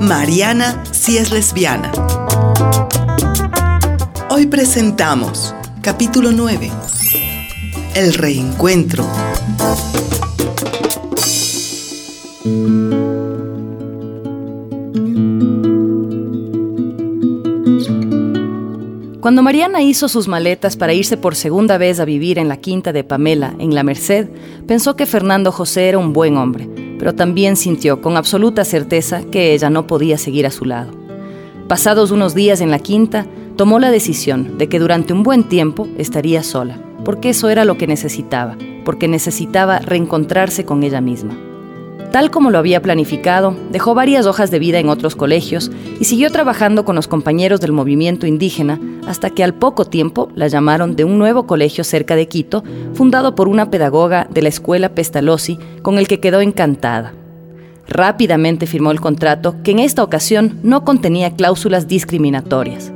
Mariana si es lesbiana. Hoy presentamos capítulo 9. El reencuentro. Cuando Mariana hizo sus maletas para irse por segunda vez a vivir en la quinta de Pamela, en La Merced, pensó que Fernando José era un buen hombre, pero también sintió con absoluta certeza que ella no podía seguir a su lado. Pasados unos días en la quinta, tomó la decisión de que durante un buen tiempo estaría sola, porque eso era lo que necesitaba, porque necesitaba reencontrarse con ella misma. Tal como lo había planificado, dejó varias hojas de vida en otros colegios y siguió trabajando con los compañeros del movimiento indígena hasta que al poco tiempo la llamaron de un nuevo colegio cerca de Quito, fundado por una pedagoga de la escuela Pestalozzi, con el que quedó encantada. Rápidamente firmó el contrato, que en esta ocasión no contenía cláusulas discriminatorias.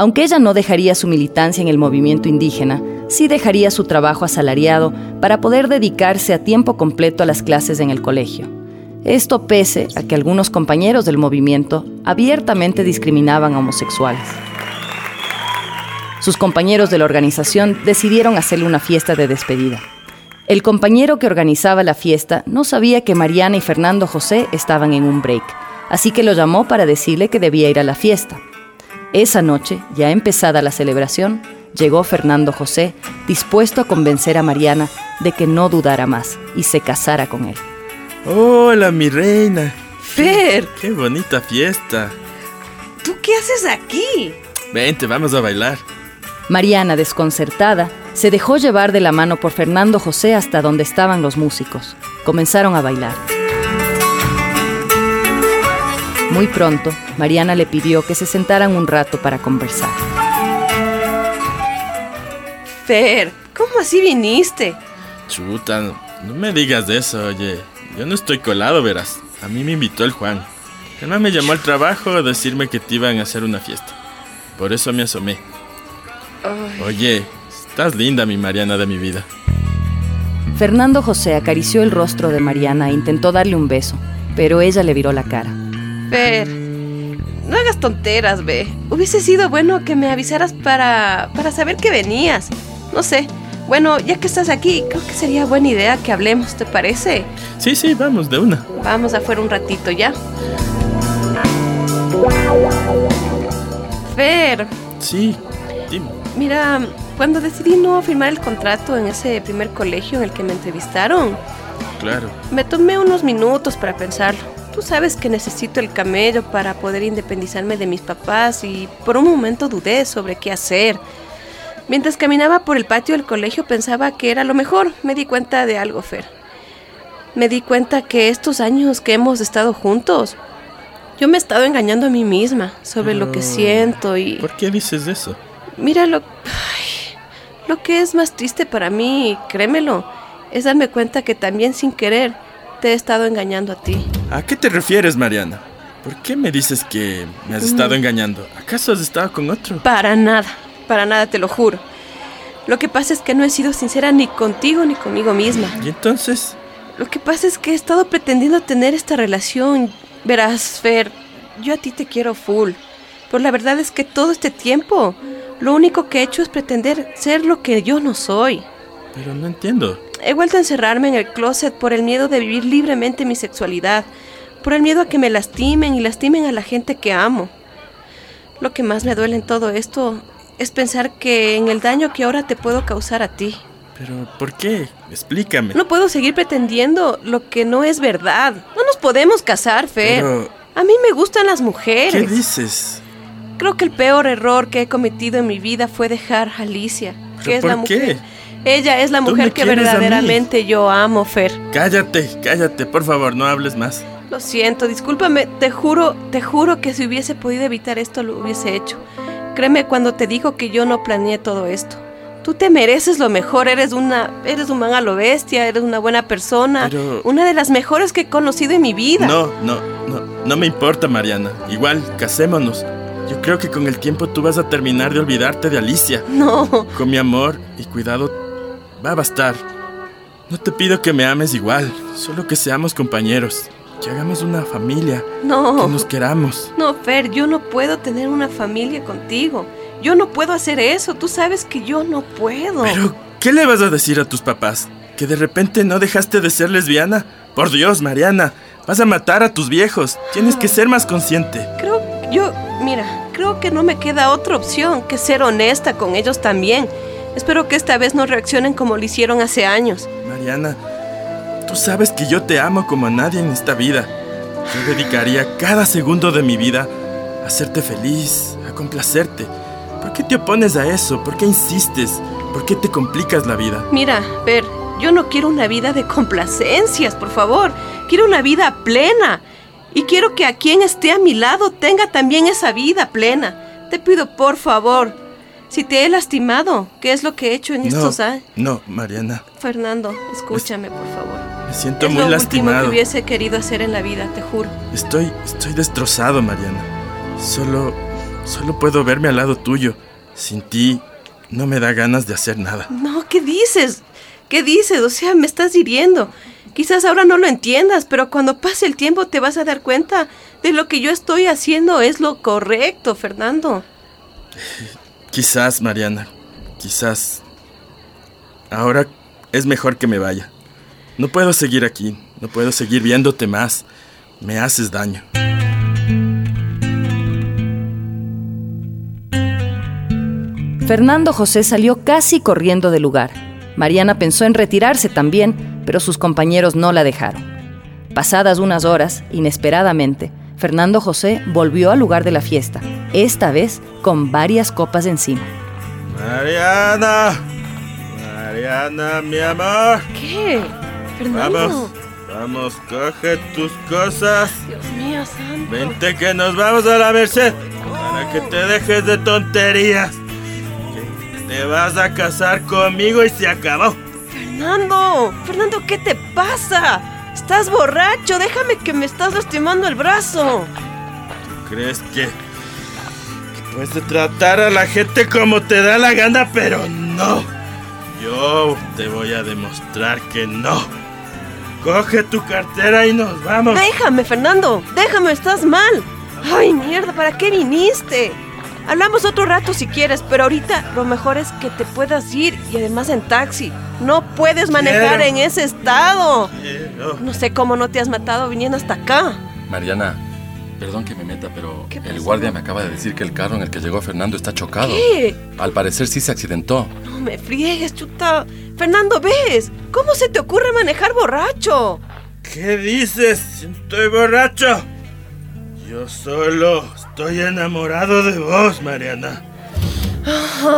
Aunque ella no dejaría su militancia en el movimiento indígena, sí dejaría su trabajo asalariado para poder dedicarse a tiempo completo a las clases en el colegio. Esto pese a que algunos compañeros del movimiento abiertamente discriminaban a homosexuales. Sus compañeros de la organización decidieron hacerle una fiesta de despedida. El compañero que organizaba la fiesta no sabía que Mariana y Fernando José estaban en un break, así que lo llamó para decirle que debía ir a la fiesta. Esa noche, ya empezada la celebración, llegó Fernando José dispuesto a convencer a Mariana de que no dudara más y se casara con él. Hola, mi reina. Fer. Qué bonita fiesta. ¿Tú qué haces aquí? Vente, vamos a bailar. Mariana, desconcertada, se dejó llevar de la mano por Fernando José hasta donde estaban los músicos. Comenzaron a bailar. Muy pronto, Mariana le pidió que se sentaran un rato para conversar. Fer, ¿cómo así viniste? Chuta, no me digas de eso, oye. Yo no estoy colado, verás. A mí me invitó el Juan. El me llamó al trabajo a decirme que te iban a hacer una fiesta. Por eso me asomé. Oye, estás linda, mi Mariana de mi vida. Fernando José acarició el rostro de Mariana e intentó darle un beso, pero ella le viró la cara. Fer, no hagas tonteras, ve. Hubiese sido bueno que me avisaras para, para saber que venías. No sé, bueno, ya que estás aquí, creo que sería buena idea que hablemos, ¿te parece? Sí, sí, vamos, de una. Vamos afuera un ratito ya. Fer. Sí, dime. Mira, cuando decidí no firmar el contrato en ese primer colegio en el que me entrevistaron, claro. Me tomé unos minutos para pensarlo. Tú sabes que necesito el camello para poder independizarme de mis papás y por un momento dudé sobre qué hacer. Mientras caminaba por el patio del colegio pensaba que era lo mejor. Me di cuenta de algo, Fer. Me di cuenta que estos años que hemos estado juntos, yo me he estado engañando a mí misma sobre lo que siento y... ¿Por qué dices eso? Mira, lo, lo que es más triste para mí, créemelo, es darme cuenta que también sin querer te he estado engañando a ti. ¿A qué te refieres, Mariana? ¿Por qué me dices que me has estado mm. engañando? ¿Acaso has estado con otro? Para nada para nada, te lo juro. Lo que pasa es que no he sido sincera ni contigo ni conmigo misma. ¿Y entonces? Lo que pasa es que he estado pretendiendo tener esta relación. Verás, Fer, yo a ti te quiero full. Pero la verdad es que todo este tiempo, lo único que he hecho es pretender ser lo que yo no soy. Pero no entiendo. He vuelto a encerrarme en el closet por el miedo de vivir libremente mi sexualidad, por el miedo a que me lastimen y lastimen a la gente que amo. Lo que más me duele en todo esto es pensar que en el daño que ahora te puedo causar a ti. Pero, ¿por qué? Explícame. No puedo seguir pretendiendo lo que no es verdad. No nos podemos casar, Fer. A mí me gustan las mujeres. ¿Qué dices? Creo que el peor error que he cometido en mi vida fue dejar a Alicia, que es la mujer. Qué? Ella es la mujer que verdaderamente yo amo, Fer. Cállate, cállate, por favor, no hables más. Lo siento, discúlpame, te juro, te juro que si hubiese podido evitar esto lo hubiese hecho. Créeme cuando te digo que yo no planeé todo esto. Tú te mereces lo mejor, eres una, eres un man a lo bestia, eres una buena persona, una de las mejores que he conocido en mi vida. No, no, no, no me importa, Mariana. Igual, casémonos. Yo creo que con el tiempo tú vas a terminar de olvidarte de Alicia. No. Con mi amor y cuidado va a bastar. No te pido que me ames igual, solo que seamos compañeros. que hagamos una familia. No. Que nos queramos. No, Fer, yo no puedo tener una familia contigo. Yo no puedo hacer eso. Tú sabes que yo no puedo. Pero, ¿qué le vas a decir a tus papás? ¿Que de repente no dejaste de ser lesbiana? Por Dios, Mariana. Vas a matar a tus viejos. Tienes que ser más consciente. Creo, yo, mira, creo que no me queda otra opción que ser honesta con ellos también. Espero que esta vez no reaccionen como lo hicieron hace años. Mariana, tú sabes que yo te amo como a nadie en esta vida. Yo dedicaría cada segundo de mi vida a hacerte feliz, a complacerte. ¿Por qué te opones a eso? ¿Por qué insistes? ¿Por qué te complicas la vida? Mira, Ver, yo no quiero una vida de complacencias, por favor. Quiero una vida plena. Y quiero que a quien esté a mi lado tenga también esa vida plena. Te pido, por favor, si te he lastimado, ¿qué es lo que he hecho en no, estos años? No, Mariana. Fernando, escúchame, por favor. Me siento es muy lo lastimado. último que hubiese querido hacer en la vida, te juro. Estoy, estoy destrozado, Mariana. Solo, solo puedo verme al lado tuyo. Sin ti, no me da ganas de hacer nada. No, ¿qué dices? ¿Qué dices? O sea, me estás hiriendo. Quizás ahora no lo entiendas, pero cuando pase el tiempo te vas a dar cuenta de lo que yo estoy haciendo es lo correcto, Fernando. Quizás, Mariana, quizás. Ahora es mejor que me vaya. No puedo seguir aquí, no puedo seguir viéndote más. Me haces daño. Fernando José salió casi corriendo del lugar. Mariana pensó en retirarse también, pero sus compañeros no la dejaron. Pasadas unas horas, inesperadamente, Fernando José volvió al lugar de la fiesta, esta vez con varias copas encima. Mariana, Mariana, mi amor. ¿Qué? Fernando. Vamos, vamos, coge tus cosas. Dios mío, santo. Vente que nos vamos a la merced para que te dejes de tonterías. Que te vas a casar conmigo y se acabó. Fernando, Fernando, ¿qué te pasa? Estás borracho, déjame que me estás lastimando el brazo. ¿Crees que, que puedes tratar a la gente como te da la gana? Pero no. Yo te voy a demostrar que no. Coge tu cartera y nos vamos. Déjame, Fernando, déjame, estás mal. Ay, mierda, ¿para qué viniste? Hablamos otro rato si quieres, pero ahorita lo mejor es que te puedas ir y además en taxi. No puedes manejar Quiero. en ese estado. Quiero. No sé cómo no te has matado viniendo hasta acá. Mariana, perdón que me meta, pero ¿Qué el guardia me acaba de decir que el carro en el que llegó Fernando está chocado. ¿Qué? Al parecer sí se accidentó. No me friegues, chuta. Fernando, ¿ves? ¿Cómo se te ocurre manejar borracho? ¿Qué dices? Estoy borracho. Yo solo estoy enamorado de vos, Mariana.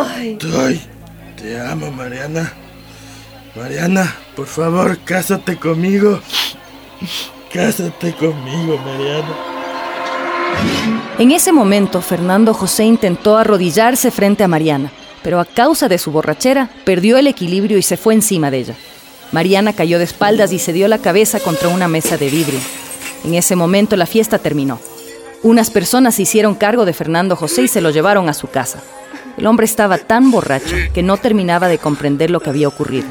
Ay, Estoy. Te amo, Mariana. Mariana, por favor, cásate conmigo. Cásate conmigo, Mariana. En ese momento, Fernando José intentó arrodillarse frente a Mariana, pero a causa de su borrachera, perdió el equilibrio y se fue encima de ella. Mariana cayó de espaldas y se dio la cabeza contra una mesa de vidrio. En ese momento la fiesta terminó. Unas personas se hicieron cargo de Fernando José y se lo llevaron a su casa. El hombre estaba tan borracho que no terminaba de comprender lo que había ocurrido.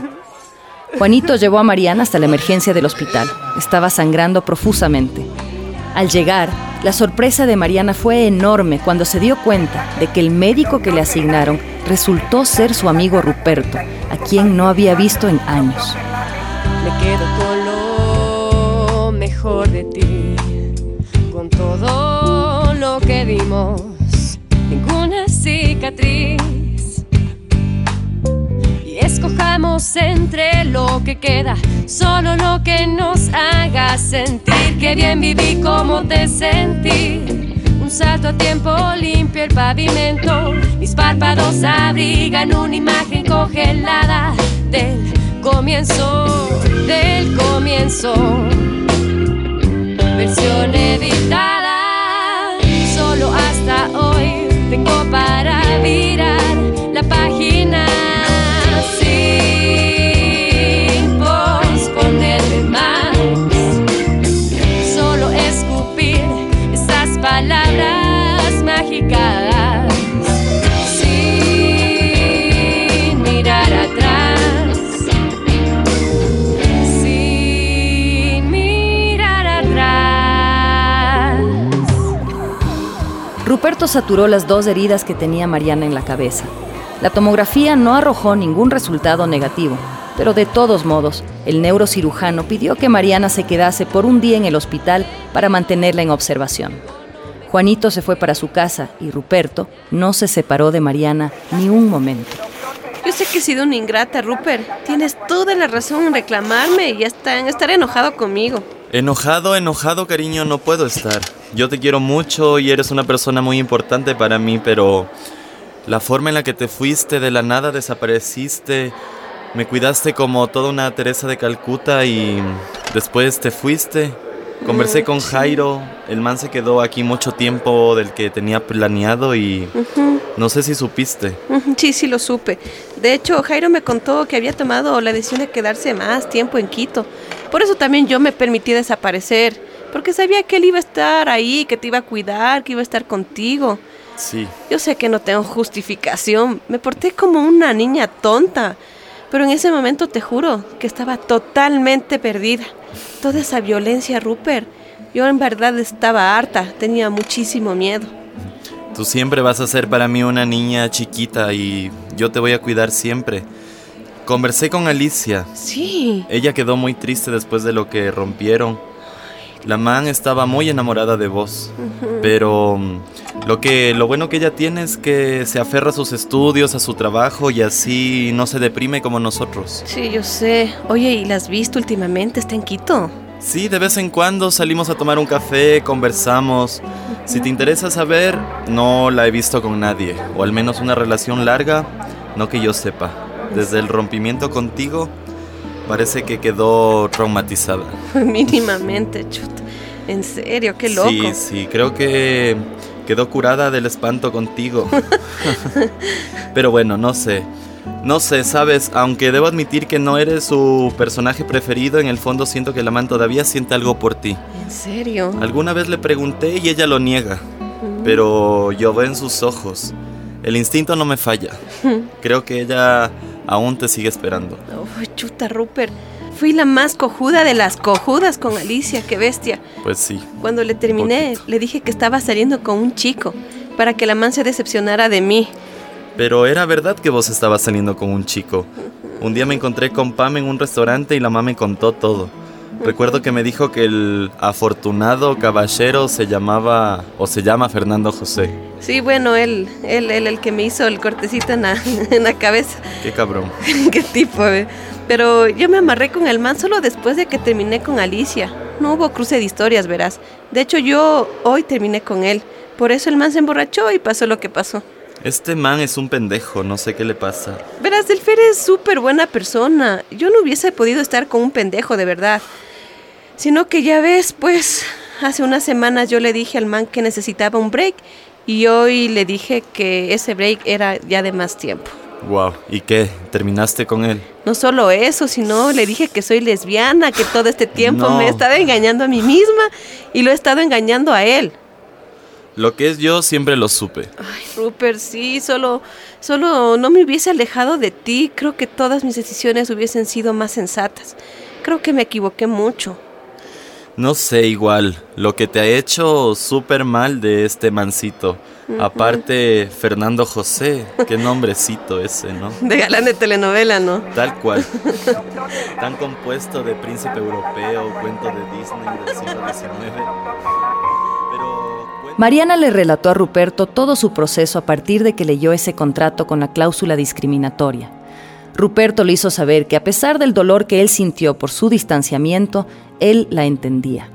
Juanito llevó a Mariana hasta la emergencia del hospital. Estaba sangrando profusamente. Al llegar, la sorpresa de Mariana fue enorme cuando se dio cuenta de que el médico que le asignaron resultó ser su amigo Ruperto, a quien no había visto en años. Me quedo con lo mejor de ti, con todo que dimos, ninguna cicatriz. Y escojamos entre lo que queda, solo lo que nos haga sentir que bien viví como te sentí. Un salto a tiempo limpio el pavimento, mis párpados abrigan una imagen congelada del comienzo, del comienzo. Versión Ruperto saturó las dos heridas que tenía Mariana en la cabeza. La tomografía no arrojó ningún resultado negativo, pero de todos modos, el neurocirujano pidió que Mariana se quedase por un día en el hospital para mantenerla en observación. Juanito se fue para su casa y Ruperto no se separó de Mariana ni un momento. Yo sé que he sido una ingrata, Rupert. Tienes toda la razón en reclamarme y hasta en estar enojado conmigo. Enojado, enojado, cariño, no puedo estar. Yo te quiero mucho y eres una persona muy importante para mí, pero la forma en la que te fuiste, de la nada desapareciste, me cuidaste como toda una Teresa de Calcuta y después te fuiste. Conversé con Jairo, el man se quedó aquí mucho tiempo del que tenía planeado y no sé si supiste. Sí, sí lo supe. De hecho, Jairo me contó que había tomado la decisión de quedarse más tiempo en Quito. Por eso también yo me permití desaparecer, porque sabía que él iba a estar ahí, que te iba a cuidar, que iba a estar contigo. Sí, Yo sé que no tengo justificación, me porté como una niña tonta, pero en ese momento te juro que estaba totalmente perdida. Toda esa violencia, Rupert, yo en verdad estaba harta, tenía muchísimo miedo. tú siempre vas a ser para mí una niña chiquita y yo te voy a cuidar siempre. Conversé con Alicia. Sí, Ella quedó muy triste después de lo que rompieron. La man estaba muy enamorada de vos, pero mm, lo que lo bueno que ella tiene es que se aferra a sus estudios, a su trabajo y así no se deprime como nosotros. sí, yo sé. Oye, ¿y la has visto últimamente? ¿Está en Quito? Sí, de vez en cuando salimos a tomar un café, conversamos. Si te interesa saber, no la he visto con nadie, o al menos una relación larga, no que yo sepa. Desde el rompimiento contigo, parece que quedó traumatizada. Mínimamente, chuta. En serio, qué loco. Sí, sí, creo que quedó curada del espanto contigo. Pero bueno, no sé. No sé, sabes, aunque debo admitir que no eres su personaje preferido, en el fondo siento que la man todavía siente algo por ti. En serio. Alguna vez le pregunté y ella lo niega, pero yo veo en sus ojos. El instinto no me falla. Creo que ella aún te sigue esperando. Uy, chuta, Rupert. Fui la más cojuda de las cojudas con Alicia, qué bestia. Pues sí. Cuando le terminé, le dije que estaba saliendo con un chico, para que la man se decepcionara de mí. Pero era verdad que vos estabas saliendo con un chico. Un día me encontré con Pam en un restaurante y la mamá me contó todo. Recuerdo que me dijo que el afortunado caballero se llamaba o se llama Fernando José. Sí, bueno, él, él, él, el que me hizo el cortecito en la, en la cabeza. Qué cabrón. Qué tipo, eh. Pero yo me amarré con el man solo después de que terminé con Alicia. No hubo cruce de historias, verás. De hecho, yo hoy terminé con él. Por eso el man se emborrachó y pasó lo que pasó. Este man es un pendejo, no sé qué le pasa. Verás, el Fer es súper buena persona. Yo no hubiese podido estar con un pendejo, de verdad. Sino que ya ves, pues, hace unas semanas yo le dije al man que necesitaba un break y hoy le dije que ese break era ya de más tiempo. Wow, ¿y qué? ¿Terminaste con él? No solo eso, sino le dije que soy lesbiana, que todo este tiempo No. me he estado engañando a mí misma y lo he estado engañando a él. Lo que es yo siempre lo supe. Ay, Rupert, sí, solo, solo no me hubiese alejado de ti. Creo que todas mis decisiones hubiesen sido más sensatas. Creo que me equivoqué mucho. No sé, igual, lo que te ha hecho súper mal de este mancito. Aparte, Fernando José, qué nombrecito ese, ¿no? De galán de telenovela, ¿no? Tal cual. Tan compuesto de príncipe europeo, cuento de Disney del siglo XIX. Mariana le relató a Ruperto todo su proceso a partir de que leyó ese contrato con la cláusula discriminatoria. Ruperto le hizo saber que a pesar del dolor que él sintió por su distanciamiento, él la entendía.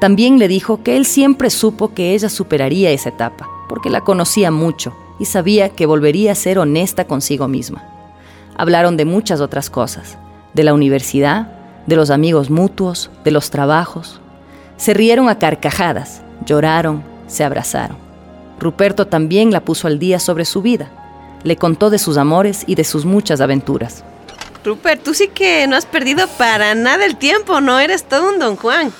También le dijo que él siempre supo que ella superaría esa etapa, porque la conocía mucho y sabía que volvería a ser honesta consigo misma. Hablaron de muchas otras cosas, de la universidad, de los amigos mutuos, de los trabajos. Se rieron a carcajadas, lloraron, se abrazaron. Ruperto también la puso al día sobre su vida. Le contó de sus amores y de sus muchas aventuras. Rupert, tú sí que no has perdido para nada el tiempo, ¿no? Eres todo un don Juan.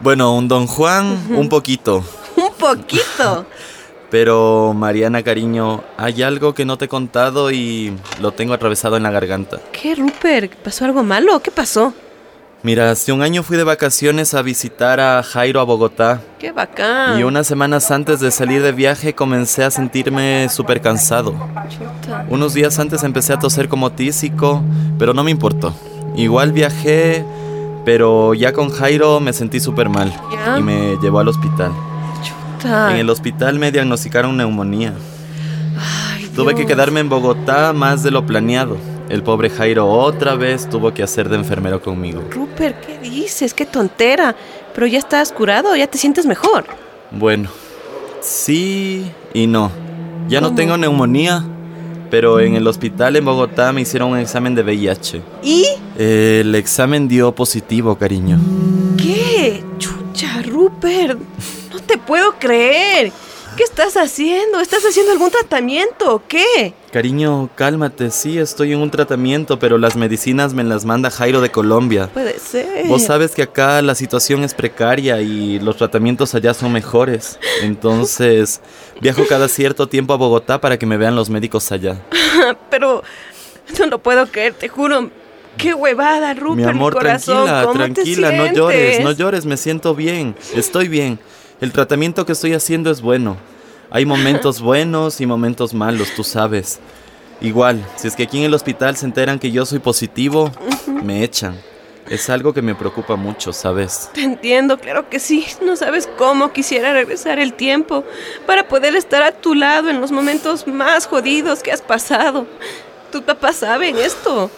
Bueno, un don Juan, un poquito. Un poquito. Pero, Mariana, cariño, hay algo que no te he contado y lo tengo atravesado en la garganta. ¿Qué, Rupert? ¿Pasó algo malo? ¿Qué pasó? Mira, hace un año fui de vacaciones a visitar a Jairo a Bogotá. ¡Qué bacán! Y unas semanas antes de salir de viaje comencé a sentirme súper cansado. Chuta. Unos días antes empecé a toser como tísico, pero no me importó. Igual viajé, pero ya con Jairo me sentí súper mal ¿Ya? y me llevó al hospital. Chuta. En el hospital me diagnosticaron neumonía. Ay, Tuve que quedarme en Bogotá más de lo planeado. El pobre Jairo otra vez tuvo que hacer de enfermero conmigo. Rupert, ¿qué dices? ¡Qué tontera! Pero ya estás curado, ya te sientes mejor. Bueno, sí y no. Ya no tengo neumonía, pero en el hospital en Bogotá me hicieron un examen de VIH. ¿Y El examen dio positivo, cariño. qué? Chucha, Rupert. No te puedo creer. ¿Qué estás haciendo? ¿Estás haciendo algún tratamiento o qué? Cariño, cálmate, sí, estoy en un tratamiento, pero las medicinas me las manda Jairo de Colombia. Puede ser. Vos sabes que acá la situación es precaria y los tratamientos allá son mejores. Entonces, viajo cada cierto tiempo a Bogotá para que me vean los médicos allá. Pero no lo puedo creer, te juro. Qué huevada, Rupert, Mi amor, corazón. tranquila, ¿Cómo te tranquila, no llores, no llores, me siento bien, estoy bien. El tratamiento que estoy haciendo es bueno. Hay momentos buenos y momentos malos, tú sabes. Igual, si es que aquí en el hospital se enteran que yo soy positivo, me echan. Es algo que me preocupa mucho, ¿sabes? Te entiendo, claro que sí. No sabes cómo quisiera regresar el tiempo para poder estar a tu lado en los momentos más jodidos que has pasado. Tus papás saben esto.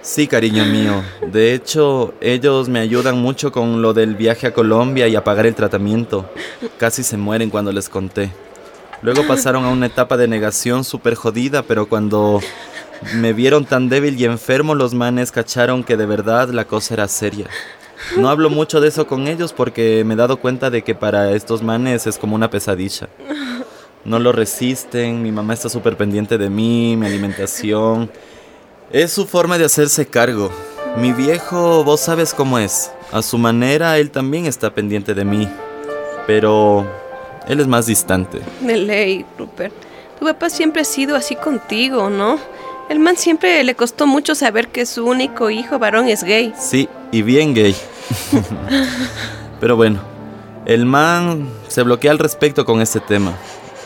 Sí, cariño mío. De hecho, ellos me ayudan mucho con lo del viaje a Colombia y a pagar el tratamiento. Casi se mueren cuando les conté. Luego pasaron a una etapa de negación súper jodida, pero cuando me vieron tan débil y enfermo, los manes cacharon que de verdad la cosa era seria. No hablo mucho de eso con ellos porque me he dado cuenta de que para estos manes es como una pesadilla. No lo resisten, mi mamá está súper pendiente de mí, mi alimentación. Es su forma de hacerse cargo. Mi viejo, vos sabes cómo es. A su manera, él también está pendiente de mí. Pero él es más distante. De ley, Rupert. Tu papá siempre ha sido así contigo, ¿no? El man siempre le costó mucho saber que su único hijo varón es gay. Sí, y bien gay. Pero bueno, el man se bloquea al respecto con este tema.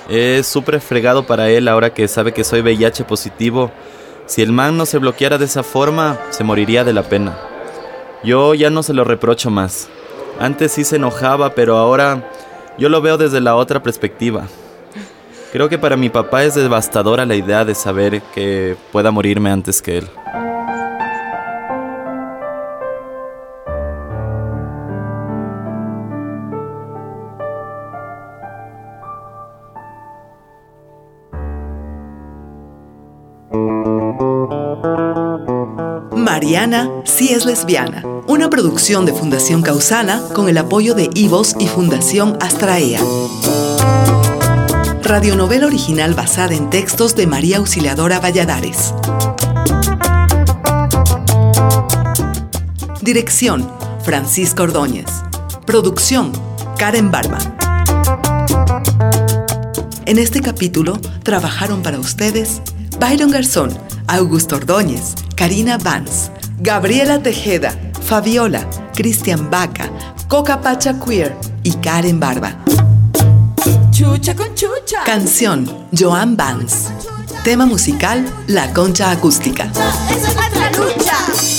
Es súper fregado para él ahora que sabe que soy VIH positivo. Si el man no se bloqueara de esa forma, se moriría de la pena. Yo ya no se lo reprocho más. Antes sí se enojaba, pero ahora yo lo veo desde la otra perspectiva. Creo que para mi papá es devastadora la idea de saber que pueda morirme antes que él. Mariana sí es lesbiana, una producción de Fundación Causana con el apoyo de Ivos y Fundación Astraea. Radionovela original basada en textos de María Auxiliadora Valladares. Dirección, Francisco Ordóñez. Producción, Karen Barba. En este capítulo trabajaron para ustedes Byron Garzón, Augusto Ordóñez, Karina Vance, Gabriela Tejeda, Fabiola, Cristian Vaca, Coca Pacha Queer y Karen Barba. Chucha con chucha. Canción, Joan Vance. Tema musical, La Concha Acústica. Esa es nuestra lucha.